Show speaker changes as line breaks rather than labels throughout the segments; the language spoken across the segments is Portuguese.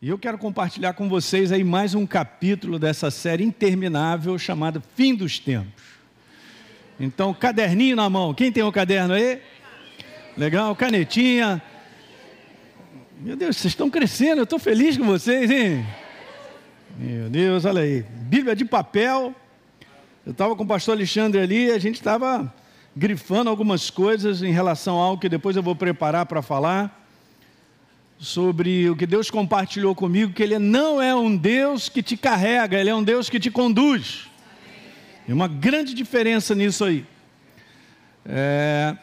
E eu quero compartilhar com vocês aí mais um capítulo dessa série interminável chamada Fim dos Tempos. Então, caderninho na mão. Quem tem o um caderno aí? Legal, canetinha. Meu Deus, vocês estão crescendo, eu estou feliz com vocês, hein? Meu Deus, olha aí. Bíblia de papel. Eu estava com o pastor Alexandre ali, a gente estava grifando algumas coisas em relação a algo que depois eu vou preparar para falar sobre o que Deus compartilhou comigo, que Ele não é um Deus que te carrega, Ele é um Deus que te conduz. Tem uma grande diferença nisso aí. É...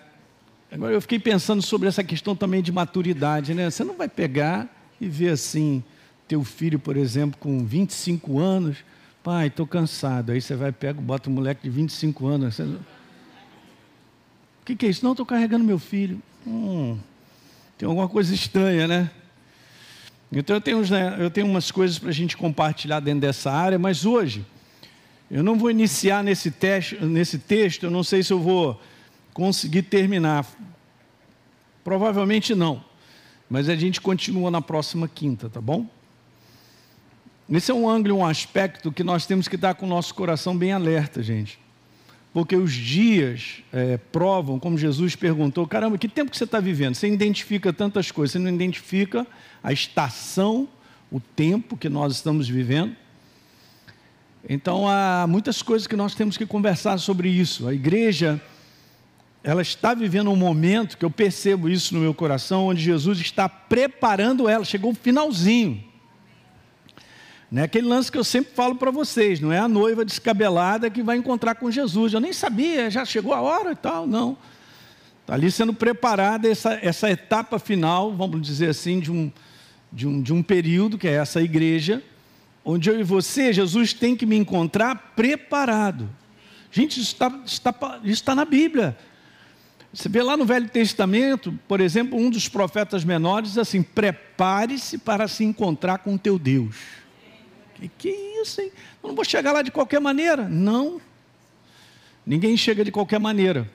Agora eu fiquei pensando sobre essa questão também de maturidade, né? Você não vai pegar e ver assim, teu filho, por exemplo, com 25 anos, pai, estou cansado. Aí você vai, pega, bota um moleque de 25 anos. Você... O que, que é isso? Não, estou carregando meu filho. Hum, tem alguma coisa estranha, né? Então eu tenho, né, eu tenho umas coisas para a gente compartilhar dentro dessa área, mas hoje eu não vou iniciar nesse, teste, nesse texto, eu não sei se eu vou conseguir terminar. Provavelmente não, mas a gente continua na próxima quinta, tá bom? Esse é um ângulo, um aspecto que nós temos que estar com o nosso coração bem alerta, gente porque os dias é, provam, como Jesus perguntou: caramba, que tempo que você está vivendo? Você identifica tantas coisas, você não identifica a estação, o tempo que nós estamos vivendo. Então há muitas coisas que nós temos que conversar sobre isso. A igreja, ela está vivendo um momento que eu percebo isso no meu coração, onde Jesus está preparando ela, chegou o finalzinho. É aquele lance que eu sempre falo para vocês, não é a noiva descabelada que vai encontrar com Jesus. Eu nem sabia, já chegou a hora e tal, não. Está ali sendo preparada essa, essa etapa final, vamos dizer assim, de um, de, um, de um período, que é essa igreja, onde eu e você, Jesus tem que me encontrar preparado. Gente, isso está, isso está na Bíblia. Você vê lá no Velho Testamento, por exemplo, um dos profetas menores diz assim: prepare-se para se encontrar com teu Deus. Que, que isso, hein? Eu não vou chegar lá de qualquer maneira. Não. Ninguém chega de qualquer maneira.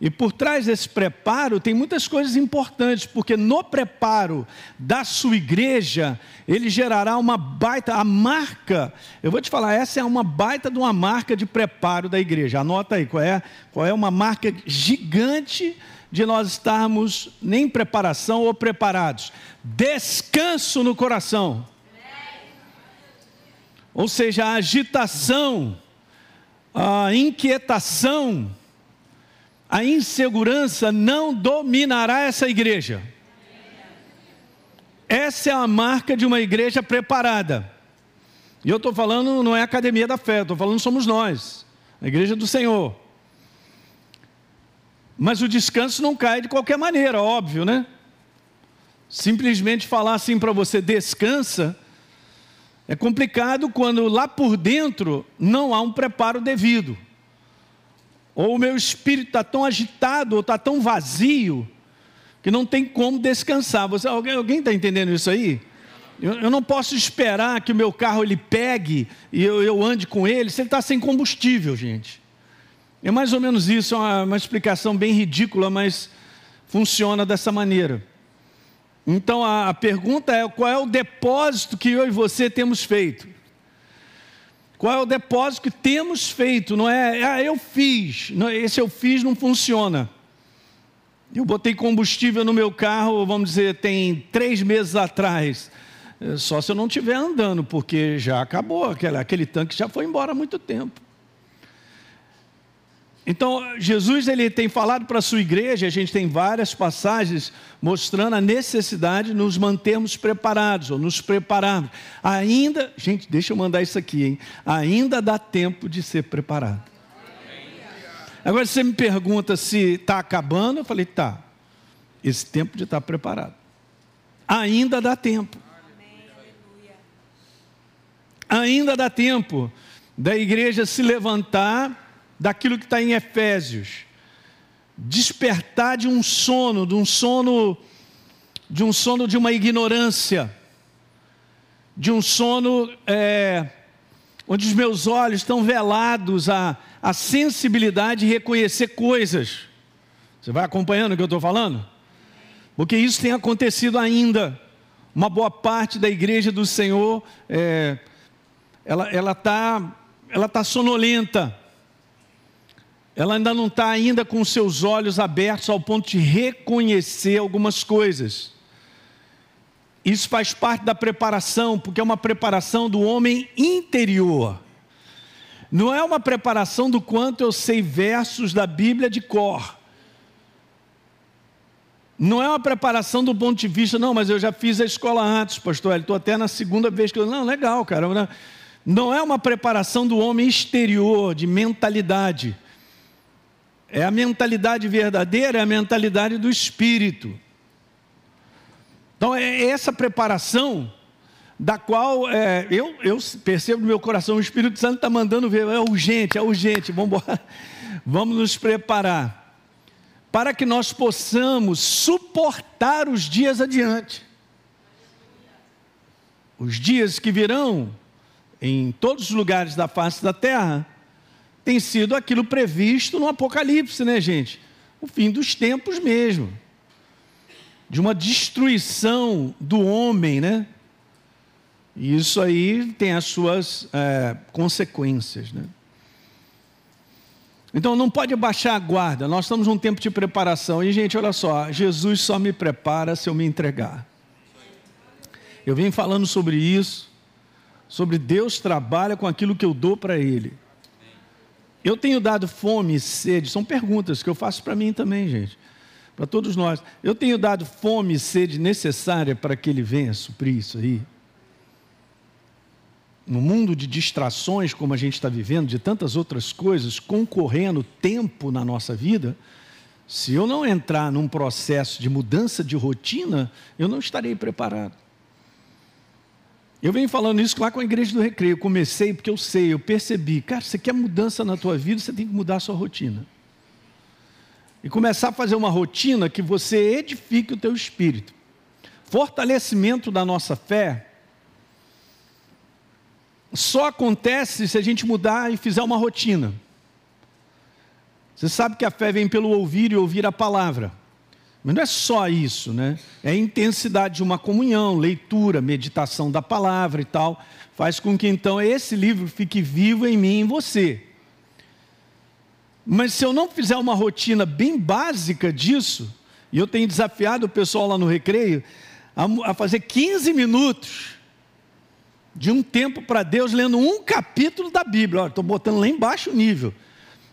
E por trás desse preparo tem muitas coisas importantes, porque no preparo da sua igreja, ele gerará uma baita, a marca, eu vou te falar, essa é uma baita de uma marca de preparo da igreja. Anota aí, qual é, qual é uma marca gigante de nós estarmos nem preparação ou preparados. Descanso no coração. Ou seja, a agitação, a inquietação, a insegurança não dominará essa igreja. Essa é a marca de uma igreja preparada. E eu estou falando, não é a academia da fé, estou falando somos nós, a igreja do Senhor. Mas o descanso não cai de qualquer maneira, óbvio, né? Simplesmente falar assim para você, descansa, é complicado quando lá por dentro não há um preparo devido. Ou o meu espírito está tão agitado, ou está tão vazio, que não tem como descansar. Você, alguém está entendendo isso aí? Eu, eu, não posso esperar que o meu carro ele pegue e eu, eu ande com ele se ele está sem combustível, gente. É mais ou menos isso, é uma, uma explicação bem ridícula, mas funciona dessa maneira. Então a, pergunta é: qual é o depósito que eu e você temos feito? Qual é o depósito que temos feito? Não é, ah, eu fiz, não, esse eu fiz não funciona. Eu botei combustível no meu carro, vamos dizer, tem três meses atrás. É, só se eu não estiver andando, porque já acabou, aquele, aquele tanque já foi embora há muito tempo. Então, Jesus ele tem falado para a sua igreja, a gente tem várias passagens mostrando a necessidade de nos mantermos preparados, ou nos prepararmos. Ainda, gente, deixa eu mandar isso aqui, hein? Ainda dá tempo de ser preparado. Agora você me pergunta se está acabando, eu falei, tá. Esse tempo de estar preparado. Ainda dá tempo. Ainda dá tempo da igreja se levantar daquilo que está em Efésios. Despertar de um sono, de um sono, de um sono de uma ignorância, de um sono é, onde os meus olhos estão velados à, sensibilidade de reconhecer coisas. Você vai acompanhando o que eu estou falando? Porque isso tem acontecido ainda. Uma boa parte da igreja do Senhor, é, ela está tá, ela tá sonolenta. Ela ainda não está ainda com seus olhos abertos ao ponto de reconhecer algumas coisas. Isso faz parte da preparação, porque é uma preparação do homem interior. Não é uma preparação do quanto eu sei versos da Bíblia de cor. Não é uma preparação do ponto de vista, não, mas eu já fiz a escola antes, pastor. Estou até na segunda vez que eu. Não, legal, cara. Não é uma preparação do homem exterior, de mentalidade. É a mentalidade verdadeira, é a mentalidade do espírito. Então, é essa preparação da qual é, eu, eu percebo no meu coração, o Espírito Santo está mandando ver, é urgente, é urgente, vamos, embora, vamos nos preparar, para que nós possamos suportar os dias adiante. Os dias que virão em todos os lugares da face da terra, tem sido aquilo previsto no Apocalipse, né, gente? O fim dos tempos mesmo de uma destruição do homem, né? E isso aí tem as suas é, consequências, né? Então não pode baixar a guarda, nós estamos num tempo de preparação. E, gente, olha só, Jesus só me prepara se eu me entregar. Eu venho falando sobre isso, sobre Deus trabalha com aquilo que eu dou para Ele. Eu tenho dado fome e sede, são perguntas que eu faço para mim também, gente para todos nós. Eu tenho dado fome e sede necessária para que Ele venha suprir isso aí. No mundo de distrações, como a gente está vivendo, de tantas outras coisas, concorrendo tempo na nossa vida, se eu não entrar num processo de mudança de rotina, eu não estarei preparado. Eu venho falando isso lá com a igreja do recreio. Eu comecei porque eu sei, eu percebi. Cara, você quer mudança na tua vida, você tem que mudar a sua rotina e começar a fazer uma rotina que você edifique o teu espírito. Fortalecimento da nossa fé só acontece se a gente mudar e fizer uma rotina. Você sabe que a fé vem pelo ouvir e ouvir a palavra. Mas não é só isso, né? É a intensidade de uma comunhão, leitura, meditação da palavra e tal. Faz com que então esse livro fique vivo em mim e em você. Mas se eu não fizer uma rotina bem básica disso, e eu tenho desafiado o pessoal lá no recreio a, a fazer 15 minutos de um tempo para Deus lendo um capítulo da Bíblia. Estou botando lá embaixo o nível.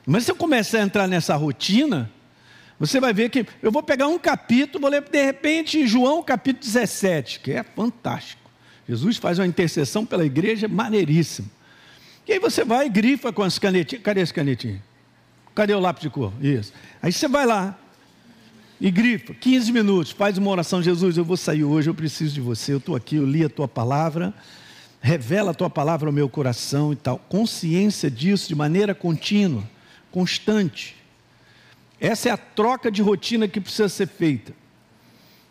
Mas se eu começar a entrar nessa rotina, você vai ver que eu vou pegar um capítulo, vou ler de repente João capítulo 17, que é fantástico. Jesus faz uma intercessão pela igreja maneiríssima. E aí você vai e grifa com as canetinhas. Cadê as canetinhas? Cadê o lápis de cor? Isso. Aí você vai lá e grifa, 15 minutos, faz uma oração, Jesus, eu vou sair hoje, eu preciso de você, eu estou aqui, eu li a tua palavra, revela a tua palavra ao meu coração e tal. Consciência disso de maneira contínua, constante. Essa é a troca de rotina que precisa ser feita.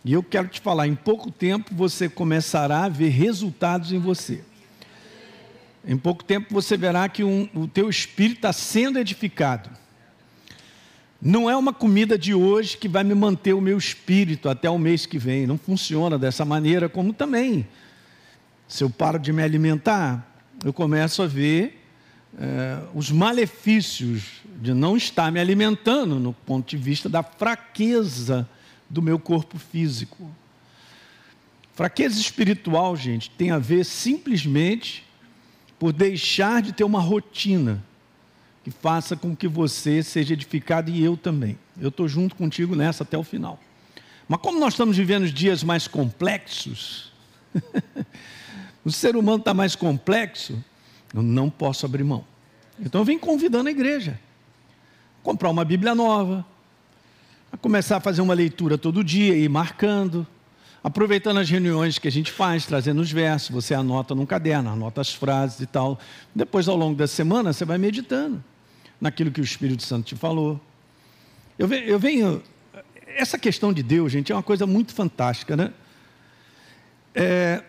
E eu quero te falar, em pouco tempo você começará a ver resultados em você. Em pouco tempo você verá que um, o teu espírito está sendo edificado. Não é uma comida de hoje que vai me manter o meu espírito até o mês que vem. Não funciona dessa maneira, como também. Se eu paro de me alimentar, eu começo a ver é, os malefícios de não estar me alimentando no ponto de vista da fraqueza do meu corpo físico. Fraqueza espiritual, gente, tem a ver simplesmente por deixar de ter uma rotina que faça com que você seja edificado e eu também. Eu estou junto contigo nessa até o final. Mas como nós estamos vivendo dias mais complexos, o ser humano está mais complexo, eu não posso abrir mão. Então eu venho convidando a igreja. a Comprar uma Bíblia nova, a começar a fazer uma leitura todo dia, ir marcando, aproveitando as reuniões que a gente faz, trazendo os versos, você anota num caderno, anota as frases e tal. Depois, ao longo da semana, você vai meditando naquilo que o Espírito Santo te falou. Eu venho, eu venho essa questão de Deus, gente, é uma coisa muito fantástica, né? É,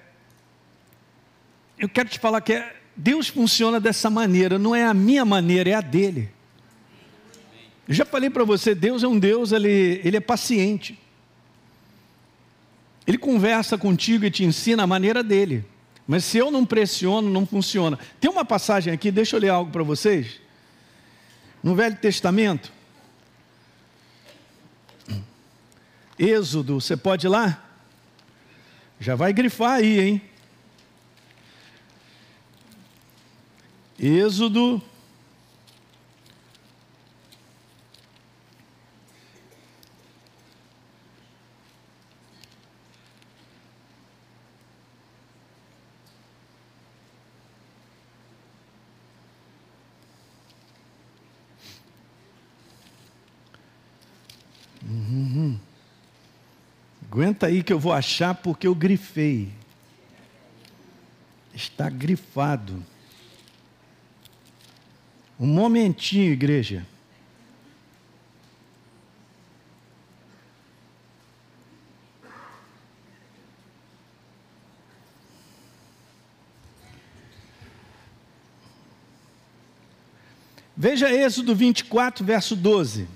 eu quero te falar que é, Deus funciona dessa maneira, não é a minha maneira, é a dele. Eu já falei para você, Deus é um Deus, ele, ele é paciente. Ele conversa contigo e te ensina a maneira dele. Mas se eu não pressiono, não funciona. Tem uma passagem aqui, deixa eu ler algo para vocês. No Velho Testamento, Êxodo, você pode ir lá? Já vai grifar aí, hein? Êxodo Aguenta aí que eu vou achar porque eu grifei. Está grifado. Um momentinho, igreja. Veja Êxodo 24, verso 12.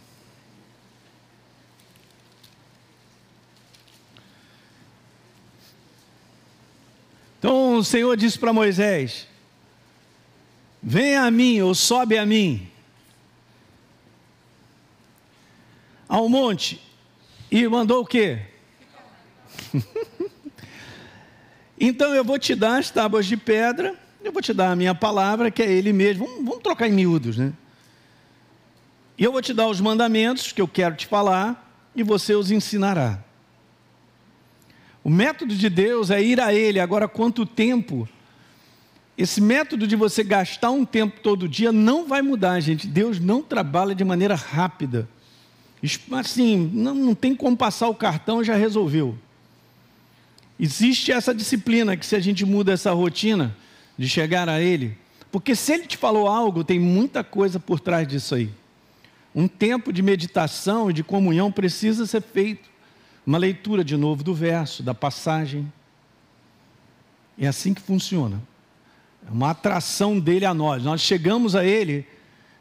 Então o Senhor disse para Moisés: Venha a mim, ou sobe a mim, ao monte, e mandou o quê? então eu vou te dar as tábuas de pedra, eu vou te dar a minha palavra, que é Ele mesmo. Vamos, vamos trocar em miúdos, né? E eu vou te dar os mandamentos que eu quero te falar, e você os ensinará. O método de Deus é ir a Ele. Agora, quanto tempo? Esse método de você gastar um tempo todo dia não vai mudar, gente. Deus não trabalha de maneira rápida. Assim, não, não tem como passar o cartão já resolveu. Existe essa disciplina que se a gente muda essa rotina de chegar a Ele, porque se Ele te falou algo, tem muita coisa por trás disso aí. Um tempo de meditação e de comunhão precisa ser feito uma leitura de novo do verso, da passagem. É assim que funciona. É uma atração dele a nós. Nós chegamos a ele,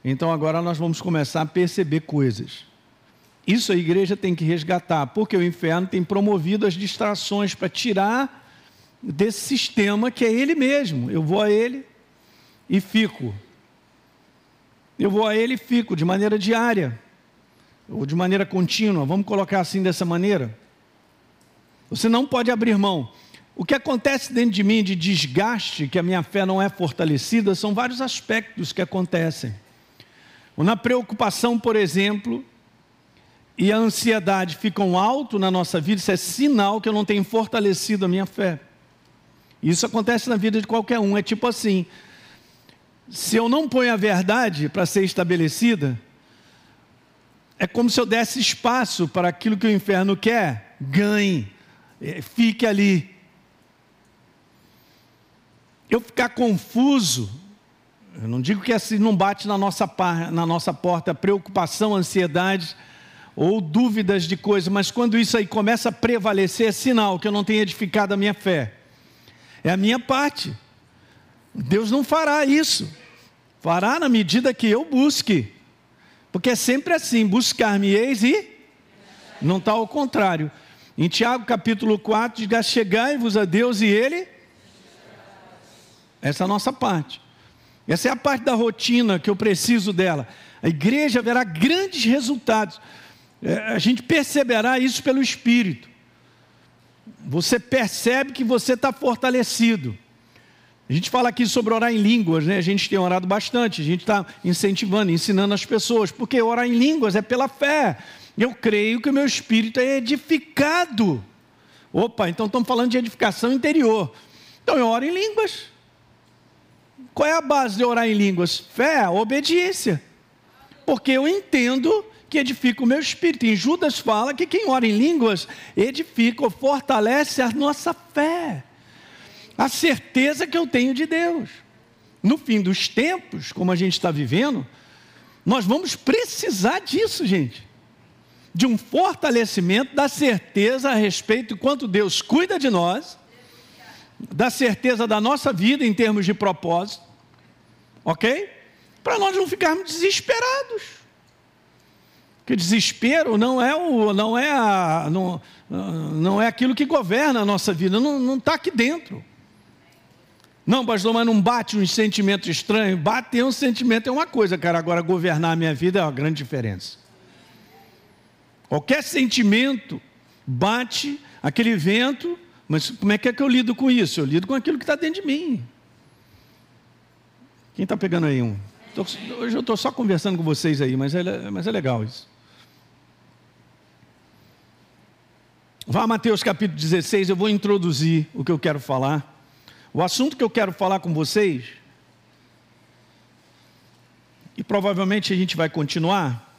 então agora nós vamos começar a perceber coisas. Isso a igreja tem que resgatar, porque o inferno tem promovido as distrações para tirar desse sistema que é ele mesmo. Eu vou a ele e fico. Eu vou a ele e fico de maneira diária ou de maneira contínua, vamos colocar assim dessa maneira. Você não pode abrir mão. O que acontece dentro de mim de desgaste, que a minha fé não é fortalecida, são vários aspectos que acontecem. Na preocupação, por exemplo, e a ansiedade ficam alto na nossa vida, isso é sinal que eu não tenho fortalecido a minha fé. Isso acontece na vida de qualquer um. É tipo assim: se eu não ponho a verdade para ser estabelecida, é como se eu desse espaço para aquilo que o inferno quer, ganhe, é, fique ali. Eu ficar confuso, eu não digo que assim não bate na nossa, na nossa porta preocupação, ansiedade ou dúvidas de coisas, mas quando isso aí começa a prevalecer, é sinal que eu não tenho edificado a minha fé. É a minha parte. Deus não fará isso. Fará na medida que eu busque. Porque é sempre assim: buscar-me-eis e não está ao contrário. Em Tiago capítulo 4, diz: Chegai-vos a Deus e Ele. Essa é a nossa parte. Essa é a parte da rotina que eu preciso dela. A igreja verá grandes resultados. É, a gente perceberá isso pelo Espírito. Você percebe que você está fortalecido. A gente fala aqui sobre orar em línguas, né? A gente tem orado bastante, a gente está incentivando, ensinando as pessoas, porque orar em línguas é pela fé. Eu creio que o meu espírito é edificado. Opa, então estamos falando de edificação interior. Então eu oro em línguas. Qual é a base de orar em línguas? Fé, obediência. Porque eu entendo que edifica o meu espírito. Em Judas fala que quem ora em línguas edifica ou fortalece a nossa fé a certeza que eu tenho de Deus. No fim dos tempos, como a gente está vivendo, nós vamos precisar disso, gente. De um fortalecimento da certeza a respeito de quanto Deus cuida de nós, da certeza da nossa vida em termos de propósito, ok? Para nós não ficarmos desesperados. Porque desespero não é, o, não é, a, não, não é aquilo que governa a nossa vida, não está aqui dentro. Não, pastor, mas não bate um sentimento estranho. Bater um sentimento é uma coisa, cara. Agora, governar a minha vida é uma grande diferença. Qualquer sentimento bate aquele vento, mas como é que é que eu lido com isso? Eu lido com aquilo que está dentro de mim. Quem está pegando aí um? Tô, hoje eu estou só conversando com vocês aí, mas é, mas é legal isso. Vá a Mateus capítulo 16, eu vou introduzir o que eu quero falar. O assunto que eu quero falar com vocês, e provavelmente a gente vai continuar,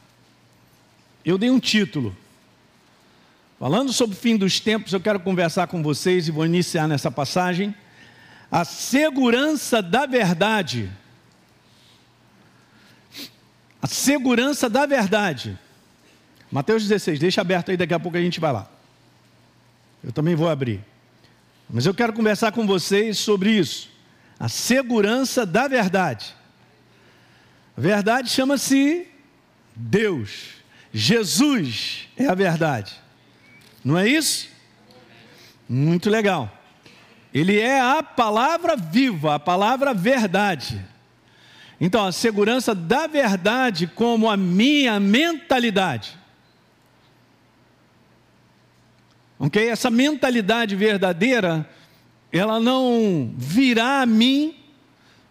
eu dei um título. Falando sobre o fim dos tempos, eu quero conversar com vocês e vou iniciar nessa passagem. A segurança da verdade. A segurança da verdade. Mateus 16, deixa aberto aí, daqui a pouco a gente vai lá. Eu também vou abrir. Mas eu quero conversar com vocês sobre isso. A segurança da verdade. A verdade chama-se Deus. Jesus é a verdade. Não é isso? Muito legal. Ele é a palavra viva, a palavra verdade. Então, a segurança da verdade como a minha mentalidade. Ok? Essa mentalidade verdadeira, ela não virá a mim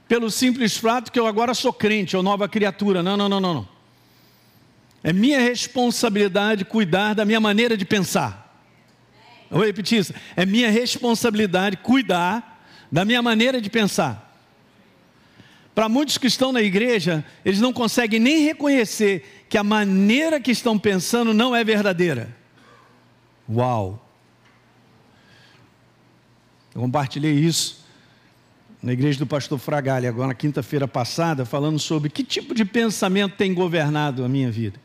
pelo simples fato que eu agora sou crente, ou nova criatura. Não, não, não, não. não. É minha responsabilidade cuidar da minha maneira de pensar. Vou repetir isso. É minha responsabilidade cuidar da minha maneira de pensar. Para muitos que estão na igreja, eles não conseguem nem reconhecer que a maneira que estão pensando não é verdadeira. Uau! Eu compartilhei isso na igreja do pastor Fragalha, agora na quinta-feira passada, falando sobre que tipo de pensamento tem governado a minha vida.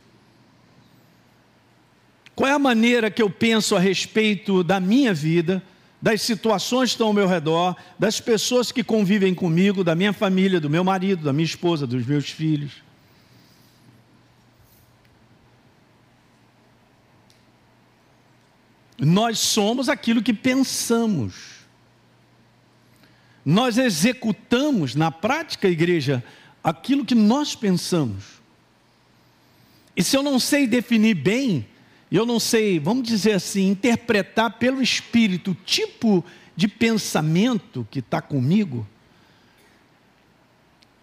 Qual é a maneira que eu penso a respeito da minha vida, das situações que estão ao meu redor, das pessoas que convivem comigo, da minha família, do meu marido, da minha esposa, dos meus filhos? Nós somos aquilo que pensamos. Nós executamos na prática, igreja, aquilo que nós pensamos. E se eu não sei definir bem eu não sei, vamos dizer assim, interpretar pelo Espírito o tipo de pensamento que está comigo,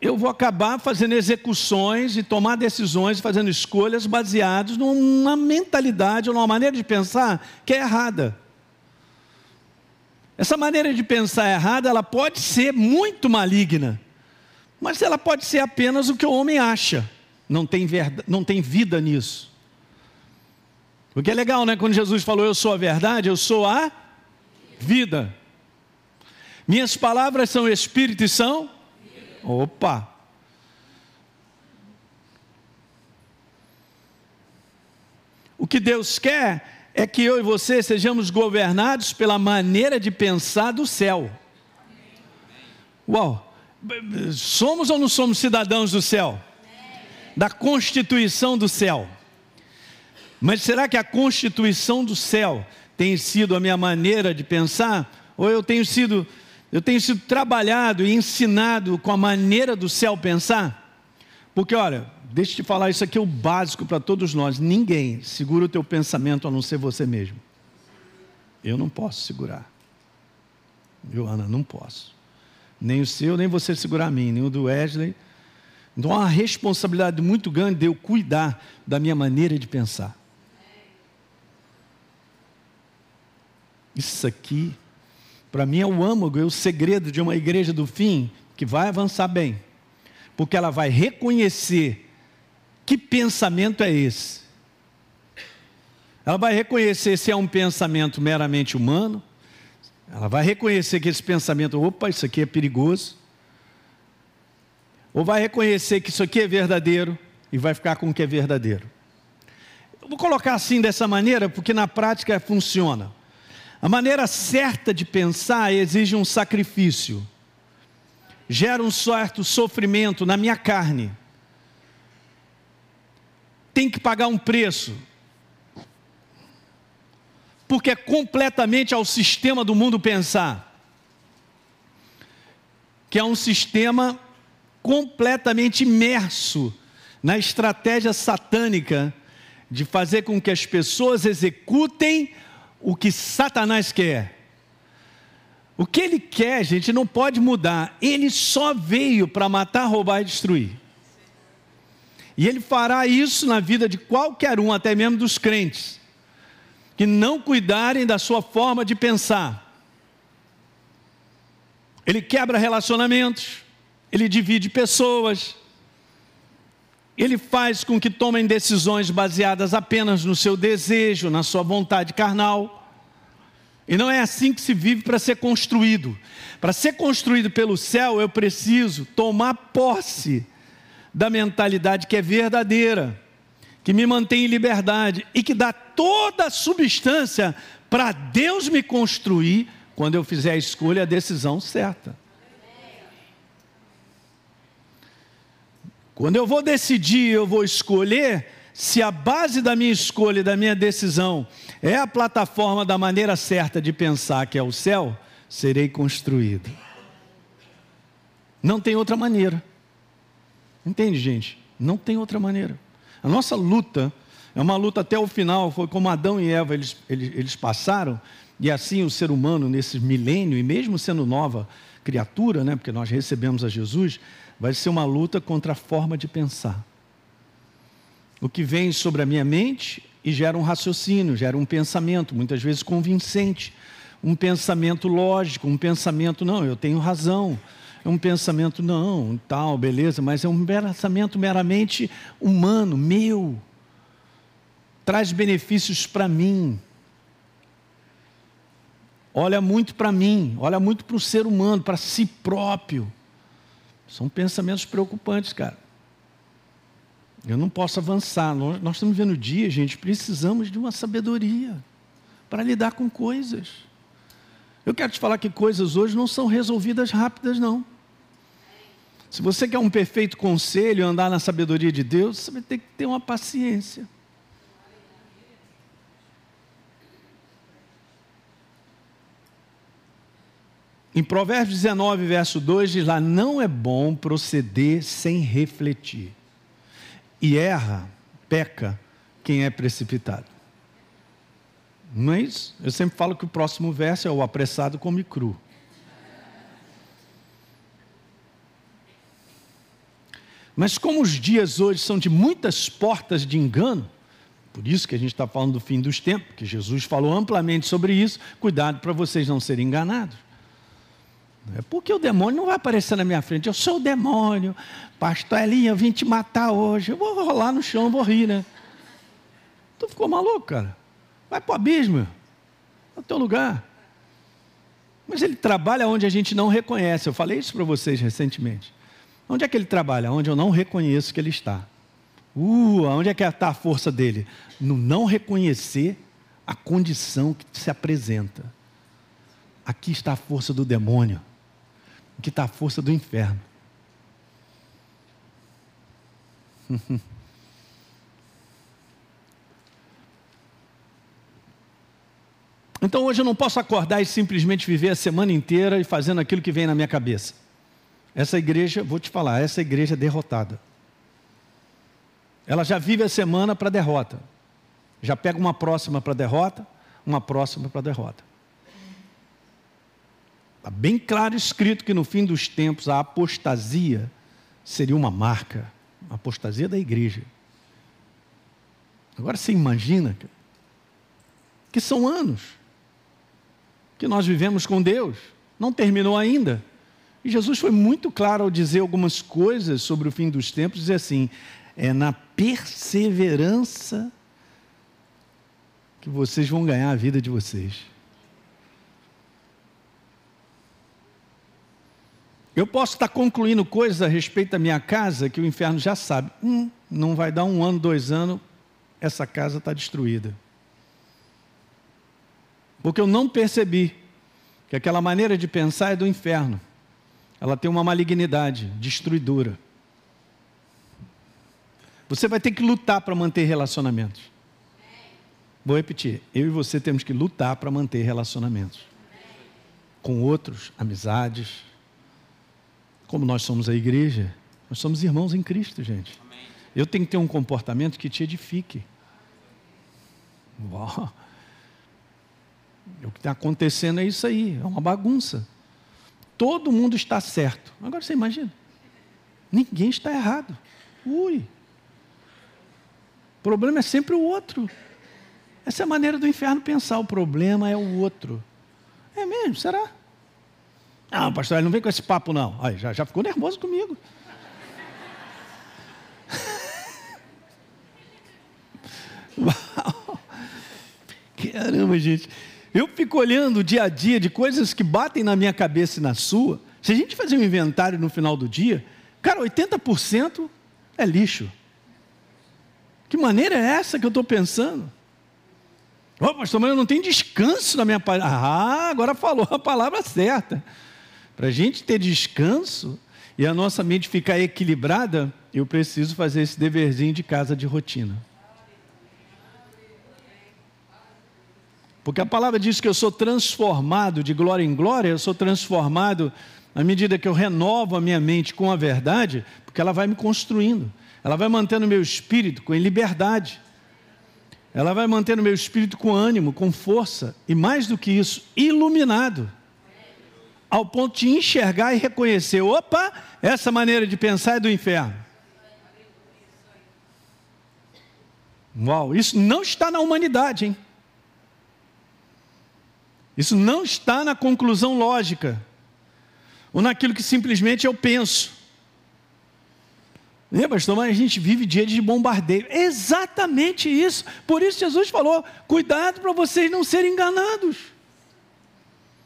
eu vou acabar fazendo execuções e tomar decisões, fazendo escolhas baseadas numa mentalidade ou numa maneira de pensar que é errada. Essa maneira de pensar errada, ela pode ser muito maligna, mas ela pode ser apenas o que o homem acha. Não tem, verdade, não tem vida nisso. O que é legal, né? Quando Jesus falou, Eu sou a verdade, eu sou a vida. Minhas palavras são espírito e são? Opa! O que Deus quer é que eu e você sejamos governados pela maneira de pensar do céu. Uau! Somos ou não somos cidadãos do céu? Da constituição do céu. Mas será que a constituição do céu tem sido a minha maneira de pensar? Ou eu tenho sido, eu tenho sido trabalhado e ensinado com a maneira do céu pensar? Porque olha, deixa eu te falar, isso aqui é o básico para todos nós. Ninguém segura o teu pensamento a não ser você mesmo. Eu não posso segurar. Joana, não posso. Nem o seu, nem você segurar a mim, nem o do Wesley. Então há uma responsabilidade muito grande de eu cuidar da minha maneira de pensar. Isso aqui, para mim, é o âmago, é o segredo de uma igreja do fim que vai avançar bem, porque ela vai reconhecer que pensamento é esse. Ela vai reconhecer se é um pensamento meramente humano, ela vai reconhecer que esse pensamento, opa, isso aqui é perigoso, ou vai reconhecer que isso aqui é verdadeiro e vai ficar com o que é verdadeiro. Eu vou colocar assim dessa maneira, porque na prática funciona. A maneira certa de pensar exige um sacrifício, gera um certo sofrimento na minha carne. tem que pagar um preço. Porque é completamente ao sistema do mundo pensar. Que é um sistema completamente imerso na estratégia satânica de fazer com que as pessoas executem o que Satanás quer. O que ele quer, gente, não pode mudar. Ele só veio para matar, roubar e destruir. E ele fará isso na vida de qualquer um, até mesmo dos crentes, que não cuidarem da sua forma de pensar. Ele quebra relacionamentos, ele divide pessoas, ele faz com que tomem decisões baseadas apenas no seu desejo, na sua vontade carnal. E não é assim que se vive para ser construído. Para ser construído pelo céu, eu preciso tomar posse da mentalidade que é verdadeira, que me mantém em liberdade e que dá toda a substância para Deus me construir quando eu fizer a escolha, a decisão certa. Quando eu vou decidir, eu vou escolher, se a base da minha escolha e da minha decisão é a plataforma da maneira certa de pensar, que é o céu, serei construído. Não tem outra maneira. Entende, gente? Não tem outra maneira. A nossa luta é uma luta até o final, foi como Adão e Eva, eles, eles, eles passaram, e assim o ser humano, nesse milênio, e mesmo sendo nova criatura, né, porque nós recebemos a Jesus, vai ser uma luta contra a forma de pensar. O que vem sobre a minha mente e gera um raciocínio, gera um pensamento, muitas vezes convincente, um pensamento lógico, um pensamento, não, eu tenho razão, é um pensamento, não, tal, beleza, mas é um pensamento meramente humano, meu, traz benefícios para mim, olha muito para mim, olha muito para o ser humano, para si próprio. São pensamentos preocupantes, cara. Eu não posso avançar. Nós, nós estamos vendo o dia, gente, precisamos de uma sabedoria para lidar com coisas. Eu quero te falar que coisas hoje não são resolvidas rápidas, não. Se você quer um perfeito conselho, andar na sabedoria de Deus, você vai ter que ter uma paciência. Em Provérbios 19, verso 2, diz lá: Não é bom proceder sem refletir. E erra, peca, quem é precipitado. Não é isso? Eu sempre falo que o próximo verso é o apressado come cru. Mas como os dias hoje são de muitas portas de engano, por isso que a gente está falando do fim dos tempos, que Jesus falou amplamente sobre isso, cuidado para vocês não serem enganados. É porque o demônio não vai aparecer na minha frente. Eu sou o demônio. Pastor Elinha, eu vim te matar hoje. Eu vou rolar no chão, vou rir, né? Tu ficou maluco, cara? Vai para o abismo. É o teu lugar. Mas ele trabalha onde a gente não reconhece. Eu falei isso para vocês recentemente. Onde é que ele trabalha? Onde eu não reconheço que ele está. Uh, onde é que está a força dele? No não reconhecer a condição que se apresenta. Aqui está a força do demônio que está a força do inferno. Então hoje eu não posso acordar e simplesmente viver a semana inteira e fazendo aquilo que vem na minha cabeça. Essa igreja, vou te falar, essa igreja é derrotada. Ela já vive a semana para derrota. Já pega uma próxima para derrota, uma próxima para derrota. Está bem claro escrito que no fim dos tempos a apostasia seria uma marca, a apostasia da igreja. Agora você imagina que são anos que nós vivemos com Deus, não terminou ainda. E Jesus foi muito claro ao dizer algumas coisas sobre o fim dos tempos, dizer assim: é na perseverança que vocês vão ganhar a vida de vocês. Eu posso estar concluindo coisas a respeito da minha casa que o inferno já sabe. Hum, não vai dar um ano, dois anos, essa casa está destruída. Porque eu não percebi que aquela maneira de pensar é do inferno. Ela tem uma malignidade destruidora. Você vai ter que lutar para manter relacionamentos. Vou repetir: eu e você temos que lutar para manter relacionamentos com outros, amizades. Como nós somos a igreja, nós somos irmãos em Cristo, gente. Eu tenho que ter um comportamento que te edifique. Uau. O que está acontecendo é isso aí, é uma bagunça. Todo mundo está certo. Agora você imagina. Ninguém está errado. Ui. O problema é sempre o outro. Essa é a maneira do inferno pensar. O problema é o outro. É mesmo? Será? Ah, pastor, ele não vem com esse papo, não. Aí, já, já ficou nervoso comigo. Caramba, gente. Eu fico olhando o dia a dia de coisas que batem na minha cabeça e na sua. Se a gente fazer um inventário no final do dia, cara, 80% é lixo. Que maneira é essa que eu estou pensando? Ô, oh, pastor, mas eu não tenho descanso na minha palavra. Ah, agora falou a palavra certa. Para a gente ter descanso e a nossa mente ficar equilibrada, eu preciso fazer esse deverzinho de casa de rotina. Porque a palavra diz que eu sou transformado de glória em glória, eu sou transformado à medida que eu renovo a minha mente com a verdade, porque ela vai me construindo, ela vai mantendo o meu espírito com liberdade, ela vai mantendo o meu espírito com ânimo, com força, e mais do que isso, iluminado, ao ponto de enxergar e reconhecer: opa, essa maneira de pensar é do inferno. Uau, isso não está na humanidade, hein? Isso não está na conclusão lógica, ou naquilo que simplesmente eu penso. Lembra, pastor? Mas a gente vive dia de bombardeio. Exatamente isso. Por isso Jesus falou: cuidado para vocês não serem enganados.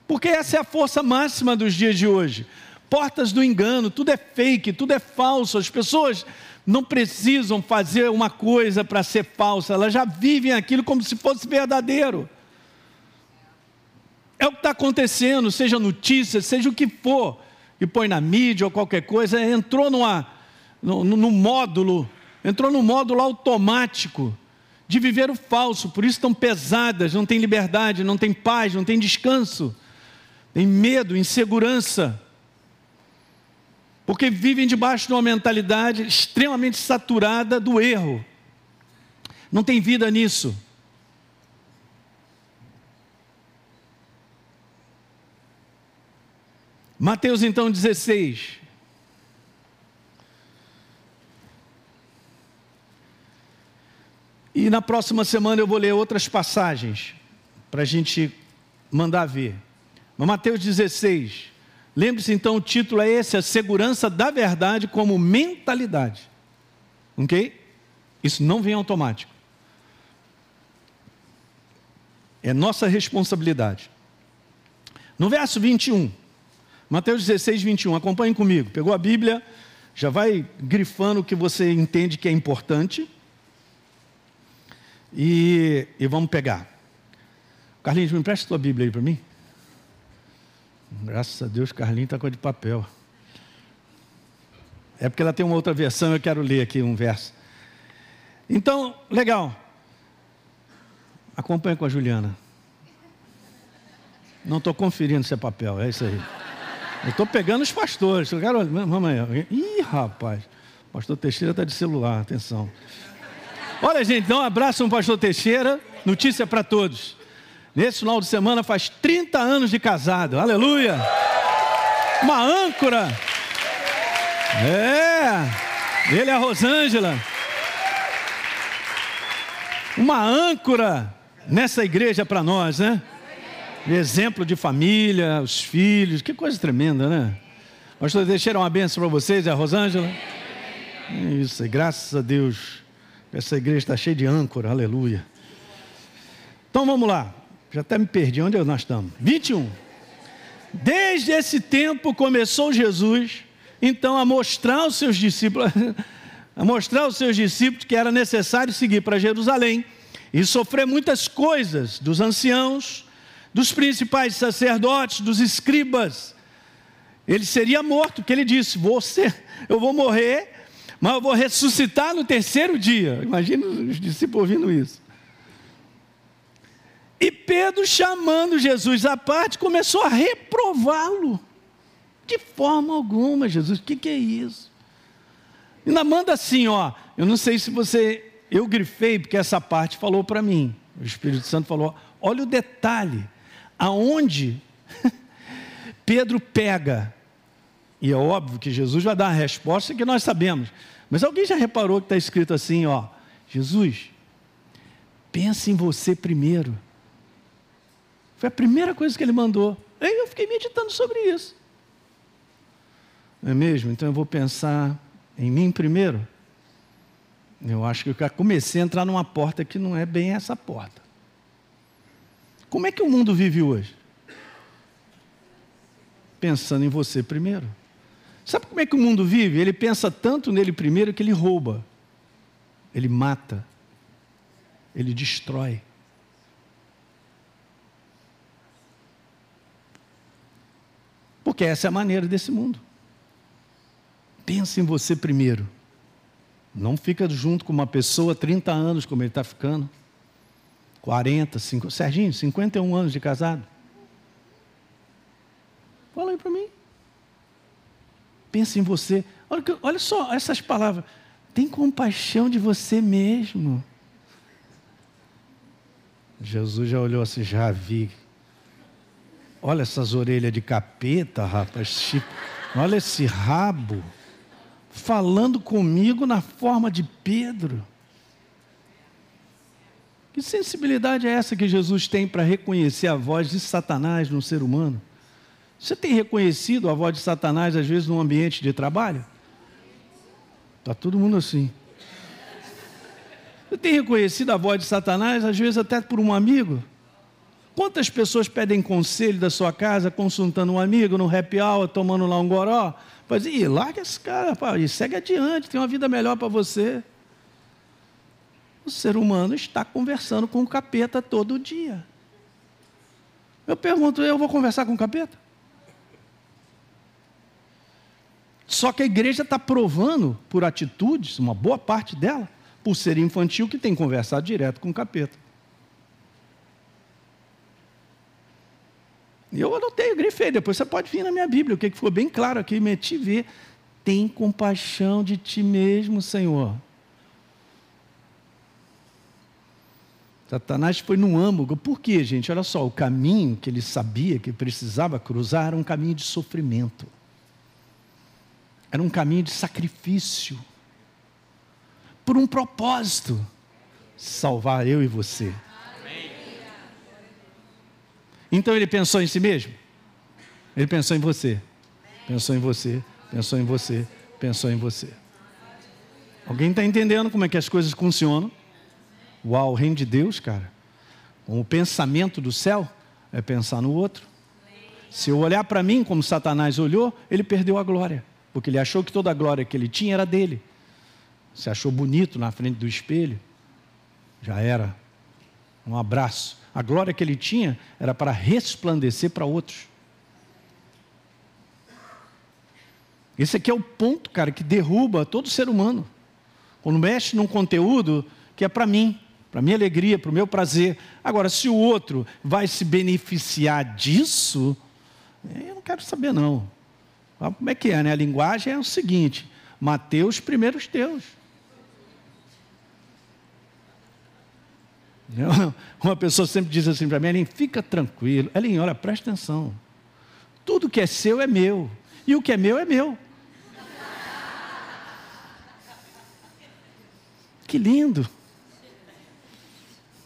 Porque essa é a força máxima dos dias de hoje. Portas do engano, tudo é fake, tudo é falso. As pessoas não precisam fazer uma coisa para ser falsa, elas já vivem aquilo como se fosse verdadeiro. É o que está acontecendo, seja notícia, seja o que for, e põe na mídia ou qualquer coisa, entrou numa, no, no módulo, entrou no módulo automático de viver o falso, por isso estão pesadas, não tem liberdade, não tem paz, não tem descanso, tem medo, insegurança, porque vivem debaixo de uma mentalidade extremamente saturada do erro, não tem vida nisso. Mateus então 16. E na próxima semana eu vou ler outras passagens para a gente mandar ver. Mateus 16. Lembre-se então, o título é esse: A Segurança da Verdade como Mentalidade. Ok? Isso não vem automático. É nossa responsabilidade. No verso 21. Mateus 16, 21. Acompanhem comigo. Pegou a Bíblia, já vai grifando o que você entende que é importante. E, e vamos pegar. Carlinhos, me empresta a tua Bíblia aí para mim. Graças a Deus, Carlinhos está com a de papel. É porque ela tem uma outra versão, eu quero ler aqui um verso. Então, legal. Acompanhe com a Juliana. Não estou conferindo se é papel, é isso aí. Eu estou pegando os pastores. Eu quero... Aí. Ih, rapaz. Pastor Teixeira está de celular, atenção. Olha, gente, dá um abraço no pastor Teixeira. Notícia para todos. Nesse final de semana faz 30 anos de casado. Aleluia. Uma âncora. É. Ele é a Rosângela. Uma âncora nessa igreja para nós, né? exemplo de família, os filhos, que coisa tremenda, né? Pastor, deixaram uma benção para vocês, é a Rosângela? Isso, graças a Deus, essa igreja está cheia de âncora, aleluia. Então vamos lá, já até me perdi, onde nós estamos? 21. Desde esse tempo começou Jesus, então, a mostrar aos seus discípulos, a mostrar aos seus discípulos que era necessário seguir para Jerusalém e sofrer muitas coisas dos anciãos, dos principais sacerdotes, dos escribas. Ele seria morto, porque ele disse: Você, eu vou morrer, mas eu vou ressuscitar no terceiro dia. Imagina os discípulos ouvindo isso. E Pedro, chamando Jesus à parte, começou a reprová-lo. De forma alguma, Jesus, o que, que é isso? Ainda manda assim, ó. Eu não sei se você. Eu grifei, porque essa parte falou para mim. O Espírito Santo falou: olha o detalhe. Aonde Pedro pega e é óbvio que Jesus vai dar a resposta que nós sabemos. Mas alguém já reparou que está escrito assim, ó, Jesus, pense em você primeiro. Foi a primeira coisa que ele mandou. Eu fiquei meditando sobre isso. Não é mesmo? Então eu vou pensar em mim primeiro. Eu acho que eu comecei a entrar numa porta que não é bem essa porta. Como é que o mundo vive hoje? Pensando em você primeiro. Sabe como é que o mundo vive? Ele pensa tanto nele primeiro que ele rouba, ele mata, ele destrói. Porque essa é a maneira desse mundo. Pensa em você primeiro. Não fica junto com uma pessoa 30 anos, como ele está ficando. 40, 50. Serginho, 51 anos de casado. Fala aí para mim. Pensa em você. Olha, olha só essas palavras. Tem compaixão de você mesmo. Jesus já olhou assim, já vi. Olha essas orelhas de capeta, rapaz. Olha esse rabo. Falando comigo na forma de Pedro. Que sensibilidade é essa que Jesus tem para reconhecer a voz de Satanás no ser humano? Você tem reconhecido a voz de Satanás, às vezes, no ambiente de trabalho? Está todo mundo assim. Você tem reconhecido a voz de Satanás, às vezes até por um amigo? Quantas pessoas pedem conselho da sua casa, consultando um amigo no happy hour, tomando lá um goró? Faz, e larga esse cara, pá, e segue adiante, tem uma vida melhor para você. O ser humano está conversando com o capeta todo dia. Eu pergunto, eu vou conversar com o capeta? Só que a igreja está provando, por atitudes, uma boa parte dela, por ser infantil, que tem conversado direto com o capeta. E eu grifei, depois você pode vir na minha Bíblia, o que ficou bem claro aqui, meti ver. Tem compaixão de ti mesmo, Senhor. Satanás foi num âmago. Por quê, gente? Olha só, o caminho que ele sabia que precisava cruzar era um caminho de sofrimento. Era um caminho de sacrifício. Por um propósito: salvar eu e você. Então ele pensou em si mesmo? Ele pensou em você. Pensou em você, pensou em você, pensou em você. Alguém está entendendo como é que as coisas funcionam? Uau, o reino de Deus, cara. O pensamento do céu é pensar no outro. Se eu olhar para mim como Satanás olhou, ele perdeu a glória porque ele achou que toda a glória que ele tinha era dele. Se achou bonito na frente do espelho, já era. Um abraço. A glória que ele tinha era para resplandecer para outros. Esse aqui é o ponto, cara, que derruba todo ser humano. Quando mexe num conteúdo que é para mim, para minha alegria, para o meu prazer. Agora, se o outro vai se beneficiar disso, eu não quero saber não. Como é que é, né? A linguagem é o seguinte: Mateus, primeiros teus. Uma pessoa sempre diz assim para mim, Elim, fica tranquilo. Elim, olha, presta atenção. Tudo que é seu é meu. E o que é meu é meu. Que lindo.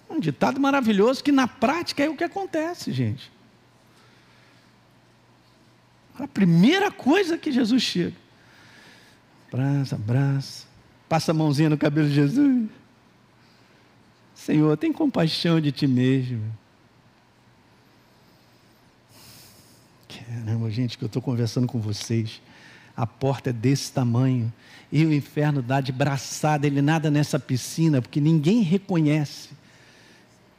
Um ditado maravilhoso que na prática é o que acontece, gente. A primeira coisa que Jesus chega. Abraça, abraça. Passa a mãozinha no cabelo de Jesus. Senhor, tem compaixão de ti mesmo. Caramba, gente, que eu estou conversando com vocês. A porta é desse tamanho. E o inferno dá de braçada, ele nada nessa piscina, porque ninguém reconhece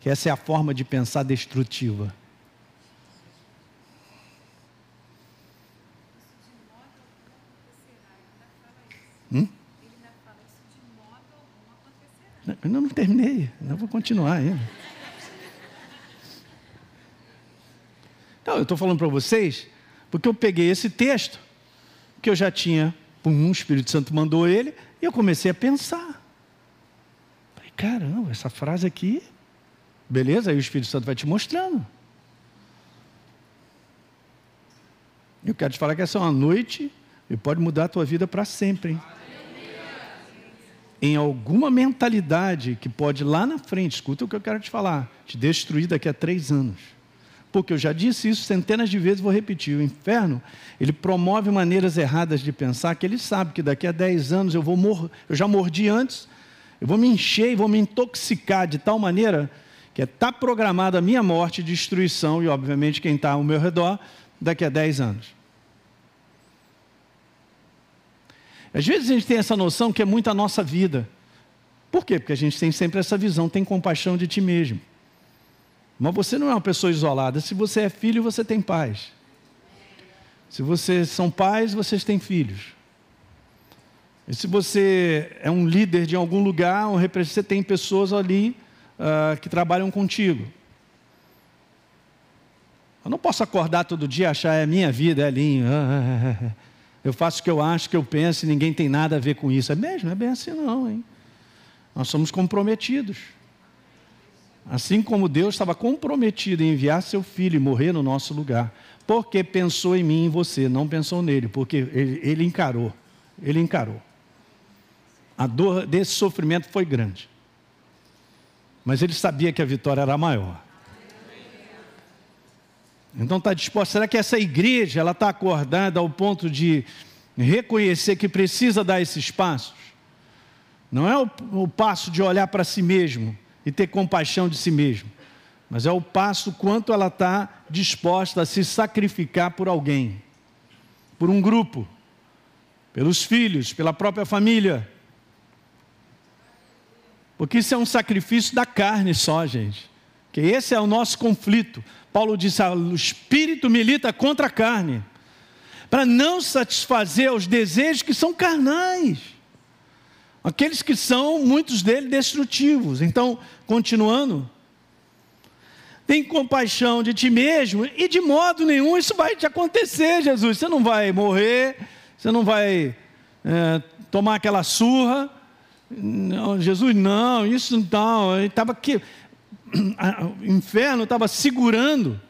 que essa é a forma de pensar destrutiva. Hum? Ainda não terminei, ainda vou continuar ainda. Então, eu estou falando para vocês, porque eu peguei esse texto, que eu já tinha, um Espírito Santo mandou ele, e eu comecei a pensar. Falei, caramba, essa frase aqui, beleza? Aí o Espírito Santo vai te mostrando. Eu quero te falar que essa é uma noite e pode mudar a tua vida para sempre. Hein? Em alguma mentalidade que pode lá na frente, escuta o que eu quero te falar, te destruir daqui a três anos. Porque eu já disse isso centenas de vezes, vou repetir. O inferno, ele promove maneiras erradas de pensar, que ele sabe que daqui a dez anos eu vou morrer, eu já mordi antes, eu vou me encher e vou me intoxicar de tal maneira que está programada a minha morte, destruição e, obviamente, quem está ao meu redor daqui a 10 anos. Às vezes a gente tem essa noção que é muito a nossa vida. Por quê? Porque a gente tem sempre essa visão, tem compaixão de ti mesmo. Mas você não é uma pessoa isolada. Se você é filho, você tem pais. Se vocês são pais, vocês têm filhos. E se você é um líder de algum lugar, você tem pessoas ali uh, que trabalham contigo. Eu não posso acordar todo dia e achar é minha vida, é linha. Eu faço o que eu acho, o que eu penso e ninguém tem nada a ver com isso. É mesmo? Não é bem assim não, hein? Nós somos comprometidos. Assim como Deus estava comprometido em enviar seu filho e morrer no nosso lugar. Porque pensou em mim e em você, não pensou nele, porque ele, ele encarou. Ele encarou. A dor desse sofrimento foi grande. Mas ele sabia que a vitória era maior. Então está disposta. Será que essa igreja ela está acordada ao ponto de reconhecer que precisa dar esses passos? Não é o, o passo de olhar para si mesmo e ter compaixão de si mesmo, mas é o passo quanto ela está disposta a se sacrificar por alguém, por um grupo, pelos filhos, pela própria família. Porque isso é um sacrifício da carne só, gente. Que esse é o nosso conflito. Paulo disse: ah, o espírito milita contra a carne, para não satisfazer os desejos que são carnais, aqueles que são, muitos deles, destrutivos. Então, continuando, tem compaixão de ti mesmo, e de modo nenhum isso vai te acontecer, Jesus. Você não vai morrer, você não vai é, tomar aquela surra. Não, Jesus, não, isso não. Ele estava aqui o inferno estava segurando,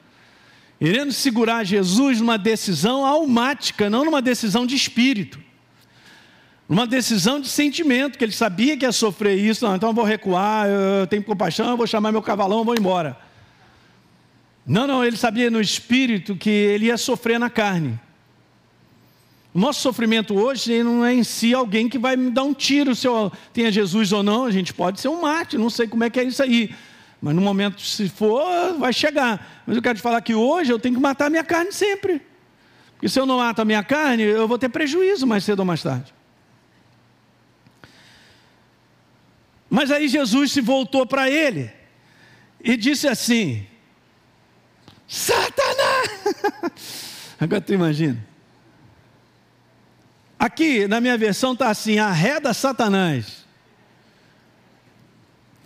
querendo segurar Jesus numa decisão almática, não numa decisão de espírito, numa decisão de sentimento, que ele sabia que ia sofrer isso, não, então eu vou recuar, eu tenho compaixão, eu vou chamar meu cavalão, eu vou embora. Não, não, ele sabia no espírito que ele ia sofrer na carne. O nosso sofrimento hoje não é em si alguém que vai me dar um tiro se eu tenha Jesus ou não, a gente pode ser um mártir, não sei como é que é isso aí. Mas no momento, se for, vai chegar. Mas eu quero te falar que hoje eu tenho que matar a minha carne sempre. Porque se eu não mato a minha carne, eu vou ter prejuízo mais cedo ou mais tarde. Mas aí Jesus se voltou para ele e disse assim: Satanás! Agora tu imagina. Aqui na minha versão está assim: arreda Satanás.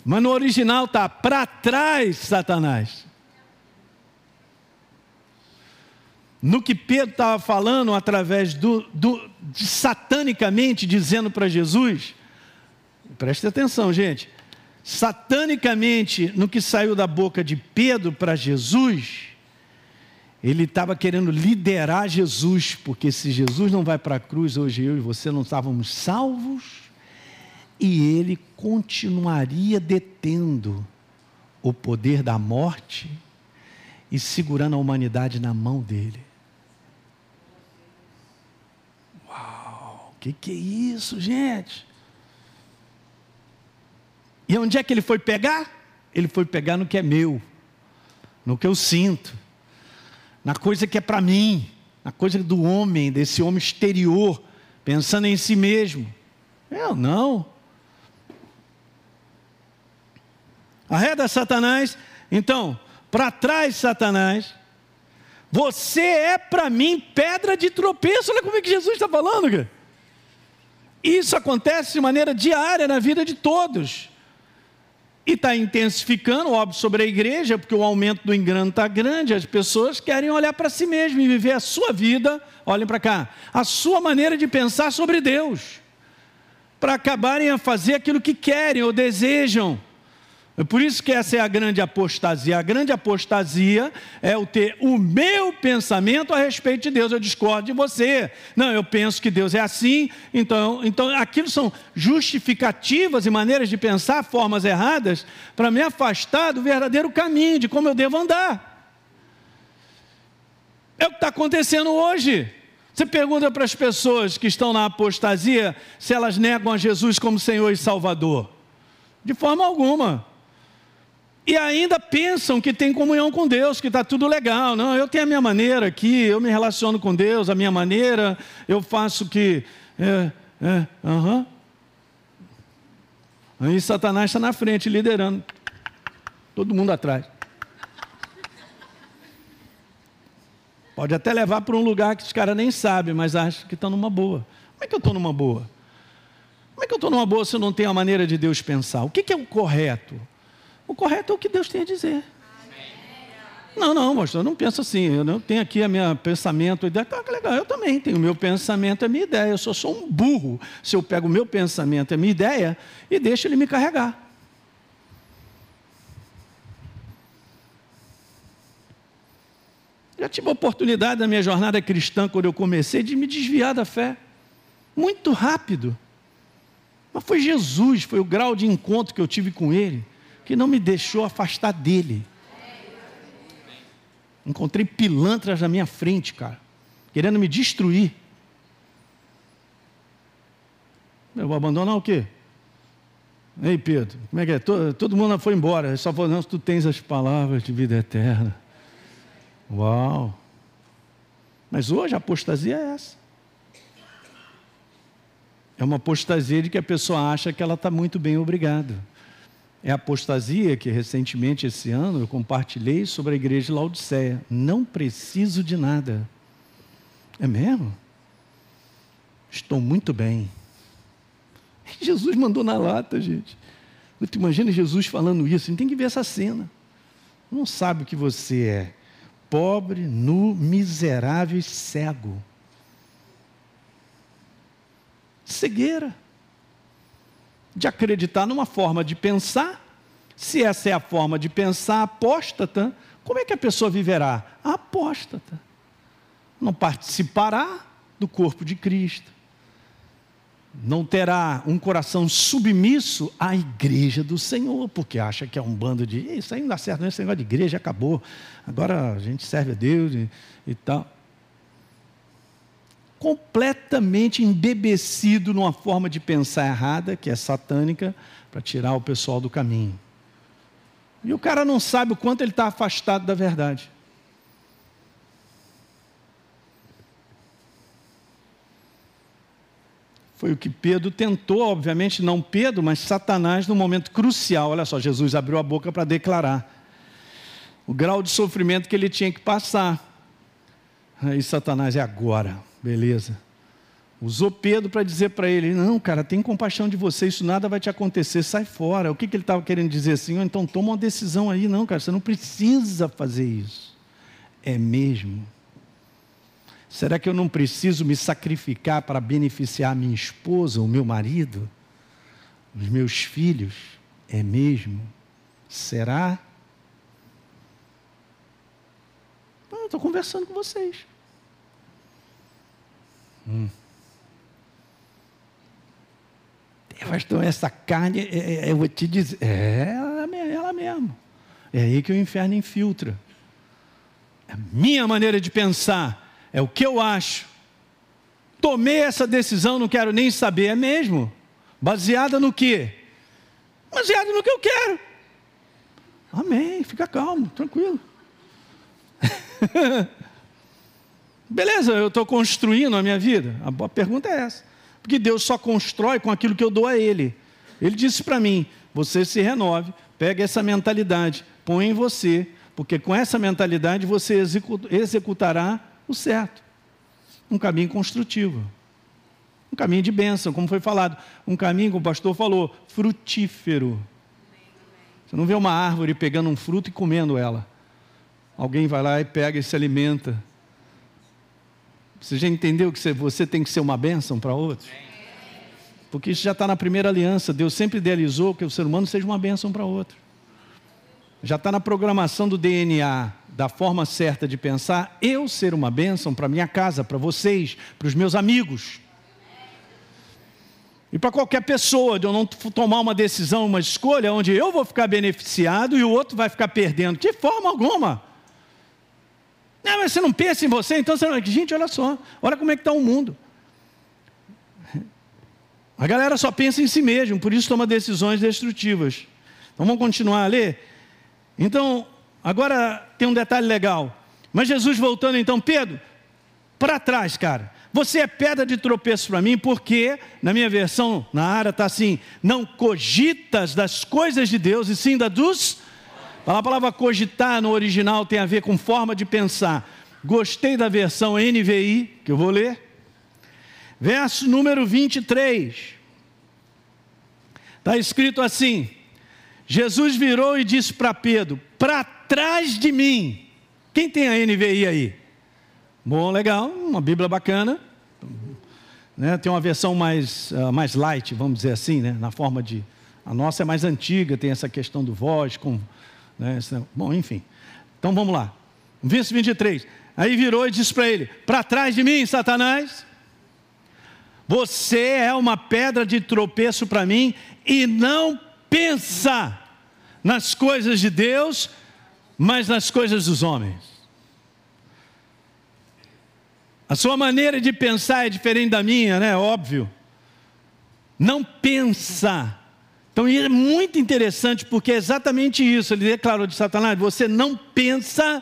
Mas no original está para trás, Satanás. No que Pedro estava falando através do, do de, satanicamente dizendo para Jesus, preste atenção, gente. Satanicamente, no que saiu da boca de Pedro para Jesus, ele estava querendo liderar Jesus, porque se Jesus não vai para a cruz, hoje eu e você não estávamos salvos e ele continuaria detendo o poder da morte e segurando a humanidade na mão dele. Uau, o que, que é isso, gente? E onde é que ele foi pegar? Ele foi pegar no que é meu, no que eu sinto, na coisa que é para mim, na coisa do homem, desse homem exterior, pensando em si mesmo. Eu não. Arreda Satanás. Então, para trás, Satanás. Você é para mim pedra de tropeço. Olha como é que Jesus está falando, cara. Isso acontece de maneira diária na vida de todos. E está intensificando, óbvio, sobre a igreja, porque o aumento do engano está grande, as pessoas querem olhar para si mesmas e viver a sua vida, olhem para cá, a sua maneira de pensar sobre Deus, para acabarem a fazer aquilo que querem ou desejam. É por isso que essa é a grande apostasia. A grande apostasia é o ter o meu pensamento a respeito de Deus. Eu discordo de você. Não, eu penso que Deus é assim. Então, então aquilo são justificativas e maneiras de pensar, formas erradas, para me afastar do verdadeiro caminho, de como eu devo andar. É o que está acontecendo hoje. Você pergunta para as pessoas que estão na apostasia se elas negam a Jesus como Senhor e Salvador. De forma alguma e ainda pensam que tem comunhão com Deus, que está tudo legal. Não, eu tenho a minha maneira aqui, eu me relaciono com Deus, a minha maneira, eu faço que. É, é, uhum. Aí Satanás está na frente, liderando. Todo mundo atrás. Pode até levar para um lugar que os caras nem sabem, mas acham que estão numa boa. Como é que eu estou numa boa? Como é que eu estou numa boa se eu não tenho a maneira de Deus pensar? O que, que é o correto? O correto é o que Deus tem a dizer. Não, não, moço, eu não penso assim. Eu não tenho aqui a minha pensamento, ideia. Tá, que legal, eu também tenho. O meu pensamento é minha ideia. Eu só sou um burro se eu pego o meu pensamento, é minha ideia, e deixo ele me carregar. Já tive a oportunidade na minha jornada cristã, quando eu comecei, de me desviar da fé. Muito rápido. Mas foi Jesus, foi o grau de encontro que eu tive com Ele que não me deixou afastar dele. Encontrei pilantras na minha frente, cara, querendo me destruir. Eu vou abandonar o quê? Ei, Pedro, como é que é? Todo, todo mundo foi embora, só falou, não, tu tens as palavras de vida eterna. Uau! Mas hoje a apostasia é essa. É uma apostasia de que a pessoa acha que ela está muito bem, obrigado. É a apostasia que recentemente, esse ano, eu compartilhei sobre a igreja de Laodiceia. Não preciso de nada. É mesmo? Estou muito bem. Jesus mandou na lata, gente. Tu imagina Jesus falando isso, a gente tem que ver essa cena. Não sabe o que você é. Pobre, nu, miserável e cego. Cegueira de acreditar numa forma de pensar. Se essa é a forma de pensar apóstata, como é que a pessoa viverá? Apóstata. Não participará do corpo de Cristo. Não terá um coração submisso à igreja do Senhor, porque acha que é um bando de. Isso aí não dá certo, não, esse negócio de igreja acabou. Agora a gente serve a Deus e, e tal completamente embebecido numa forma de pensar errada, que é satânica, para tirar o pessoal do caminho. E o cara não sabe o quanto ele está afastado da verdade. Foi o que Pedro tentou, obviamente, não Pedro, mas Satanás, no momento crucial. Olha só, Jesus abriu a boca para declarar o grau de sofrimento que ele tinha que passar. Aí Satanás é agora. Beleza. Usou Pedro para dizer para ele: Não, cara, tem compaixão de você, isso nada vai te acontecer, sai fora. O que, que ele estava querendo dizer assim? então toma uma decisão aí. Não, cara, você não precisa fazer isso. É mesmo. Será que eu não preciso me sacrificar para beneficiar minha esposa, o meu marido, os meus filhos? É mesmo? Será? Estou conversando com vocês. Hum. Pastor, essa carne, é, é, é, eu vou te dizer, é ela, mesmo. É aí que o inferno infiltra. É a minha maneira de pensar, é o que eu acho. Tomei essa decisão, não quero nem saber, é mesmo. Baseada no quê? Baseada no que eu quero. Amém, fica calmo, tranquilo. Beleza, eu estou construindo a minha vida? A pergunta é essa. Porque Deus só constrói com aquilo que eu dou a Ele. Ele disse para mim: você se renove, pega essa mentalidade, põe em você, porque com essa mentalidade você executará o certo. Um caminho construtivo. Um caminho de bênção, como foi falado. Um caminho, como o pastor falou, frutífero. Você não vê uma árvore pegando um fruto e comendo ela. Alguém vai lá e pega e se alimenta. Você já entendeu que você tem que ser uma bênção para outros? Porque isso já está na primeira aliança. Deus sempre idealizou que o ser humano seja uma bênção para outro. Já está na programação do DNA, da forma certa de pensar, eu ser uma bênção para minha casa, para vocês, para os meus amigos. E para qualquer pessoa, de eu não tomar uma decisão, uma escolha, onde eu vou ficar beneficiado e o outro vai ficar perdendo. De forma alguma. Não, mas você não pensa em você, então você não. Gente, olha só, olha como é que está o mundo. A galera só pensa em si mesmo, por isso toma decisões destrutivas. Então vamos continuar a ler? Então, agora tem um detalhe legal. Mas Jesus voltando então, Pedro, para trás, cara. Você é pedra de tropeço para mim, porque, na minha versão, na área está assim: não cogitas das coisas de Deus, e sim da dos. A palavra cogitar no original tem a ver com forma de pensar. Gostei da versão NVI, que eu vou ler. Verso número 23. Está escrito assim: Jesus virou e disse para Pedro: Para trás de mim. Quem tem a NVI aí? Bom, legal, uma Bíblia bacana. Né? Tem uma versão mais, uh, mais light, vamos dizer assim, né? na forma de. A nossa é mais antiga, tem essa questão do voz, com. Né? Bom, enfim. Então vamos lá. Verso 23. Aí virou e disse para ele: Para trás de mim, Satanás. Você é uma pedra de tropeço para mim e não pensa nas coisas de Deus, mas nas coisas dos homens. A sua maneira de pensar é diferente da minha, né? Óbvio. Não pensa. Então é muito interessante porque é exatamente isso. Ele declarou de Satanás: você não pensa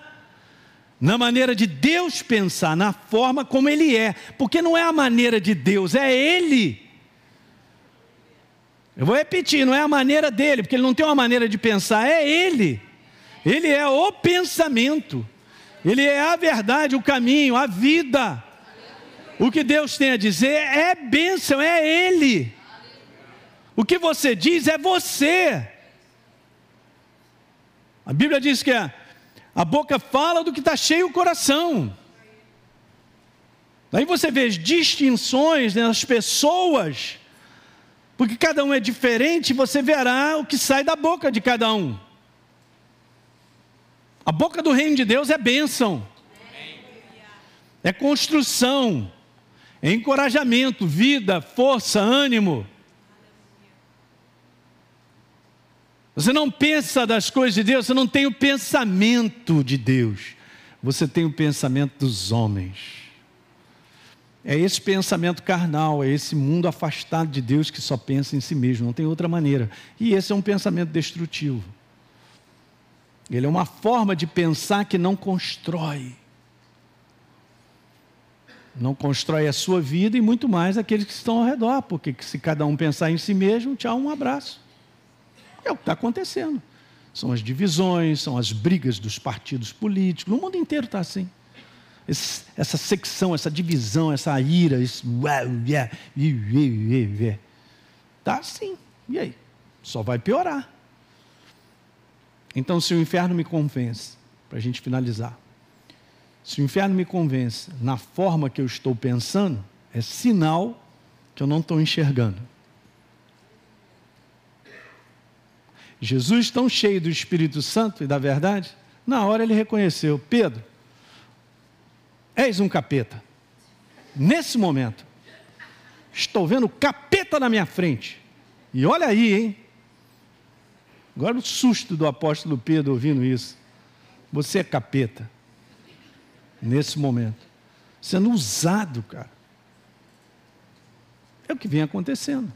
na maneira de Deus pensar, na forma como Ele é, porque não é a maneira de Deus, é Ele. Eu vou repetir, não é a maneira dele, porque ele não tem uma maneira de pensar, é Ele. Ele é o pensamento. Ele é a verdade, o caminho, a vida. O que Deus tem a dizer é bênção, é Ele. O que você diz é você. A Bíblia diz que a, a boca fala do que está cheio o coração. Daí você vê as distinções nas pessoas, porque cada um é diferente, você verá o que sai da boca de cada um. A boca do reino de Deus é bênção, é construção, é encorajamento, vida, força, ânimo. Você não pensa das coisas de Deus, você não tem o pensamento de Deus, você tem o pensamento dos homens. É esse pensamento carnal, é esse mundo afastado de Deus que só pensa em si mesmo, não tem outra maneira. E esse é um pensamento destrutivo. Ele é uma forma de pensar que não constrói. Não constrói a sua vida e muito mais aqueles que estão ao redor, porque se cada um pensar em si mesmo, tchau, um abraço. É o que está acontecendo. São as divisões, são as brigas dos partidos políticos. No mundo inteiro está assim. Esse, essa secção, essa divisão, essa ira, esse. Está assim. E aí? Só vai piorar. Então, se o inferno me convence, para a gente finalizar, se o inferno me convence na forma que eu estou pensando, é sinal que eu não estou enxergando. Jesus, tão cheio do Espírito Santo e da verdade, na hora ele reconheceu: Pedro, és um capeta. Nesse momento, estou vendo capeta na minha frente. E olha aí, hein? Agora o susto do apóstolo Pedro ouvindo isso. Você é capeta. Nesse momento. Sendo usado, cara. É o que vem acontecendo.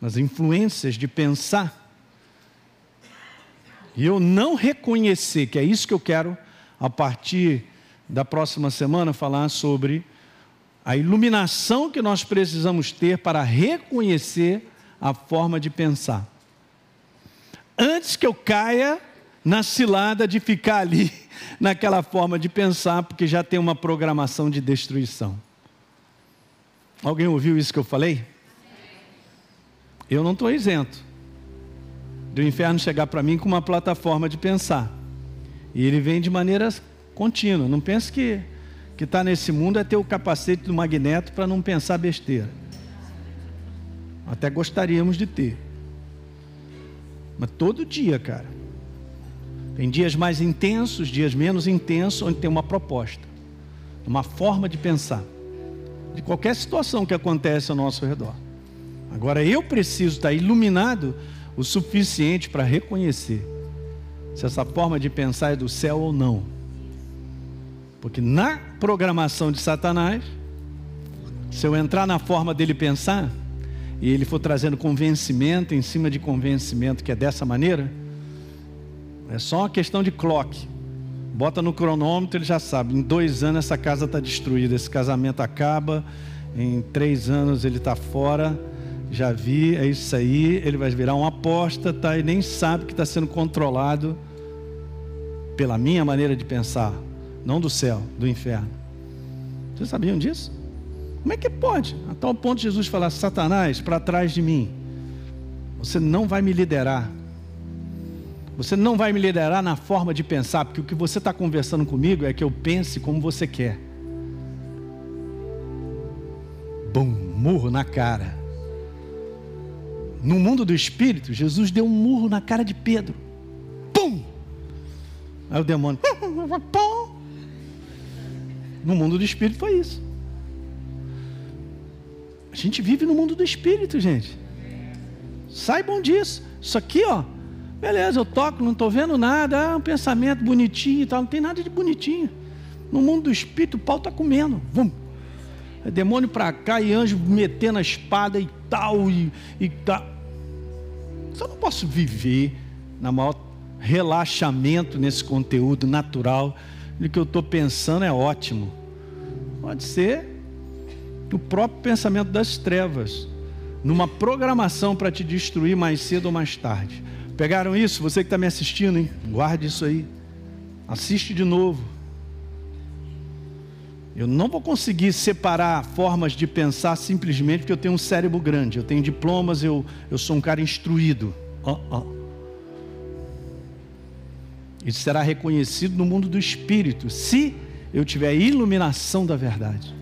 Nas influências de pensar. E eu não reconhecer, que é isso que eu quero, a partir da próxima semana, falar sobre a iluminação que nós precisamos ter para reconhecer a forma de pensar antes que eu caia na cilada de ficar ali naquela forma de pensar, porque já tem uma programação de destruição. Alguém ouviu isso que eu falei? Eu não estou isento. Do inferno chegar para mim com uma plataforma de pensar. E ele vem de maneira contínua. Não pense que que está nesse mundo é ter o capacete do magneto para não pensar besteira. Até gostaríamos de ter. Mas todo dia, cara. Tem dias mais intensos, dias menos intensos, onde tem uma proposta, uma forma de pensar, de qualquer situação que acontece ao nosso redor. Agora eu preciso estar iluminado o suficiente para reconhecer se essa forma de pensar é do céu ou não. Porque na programação de Satanás, se eu entrar na forma dele pensar, e ele for trazendo convencimento em cima de convencimento, que é dessa maneira, é só uma questão de clock. Bota no cronômetro, ele já sabe. Em dois anos essa casa está destruída, esse casamento acaba. Em três anos ele está fora. Já vi, é isso aí. Ele vai virar um apóstata tá? e nem sabe que está sendo controlado pela minha maneira de pensar, não do céu, do inferno. Vocês sabiam disso? Como é que pode? A tal ponto Jesus falar: Satanás, para trás de mim, você não vai me liderar. Você não vai me liderar na forma de pensar, porque o que você está conversando comigo é que eu pense como você quer. Bum, murro na cara. No mundo do espírito, Jesus deu um murro na cara de Pedro. Pum! Aí o demônio. Pum! No mundo do espírito foi isso. A gente vive no mundo do espírito, gente. Saibam disso. Isso aqui, ó. Beleza, eu toco, não estou vendo nada. É um pensamento bonitinho e tal. Não tem nada de bonitinho. No mundo do espírito, o pau está comendo. Vum. É demônio para cá e anjo metendo a espada e tal. E, e tá. Eu não posso viver na maior relaxamento nesse conteúdo natural. O que eu estou pensando é ótimo. Pode ser do próprio pensamento das trevas, numa programação para te destruir mais cedo ou mais tarde. Pegaram isso? Você que está me assistindo, hein? Guarde isso aí. Assiste de novo. Eu não vou conseguir separar formas de pensar simplesmente porque eu tenho um cérebro grande, eu tenho diplomas, eu, eu sou um cara instruído. Oh, oh. Isso será reconhecido no mundo do espírito, se eu tiver iluminação da verdade.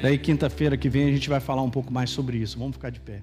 Daí, quinta-feira que vem, a gente vai falar um pouco mais sobre isso. Vamos ficar de pé.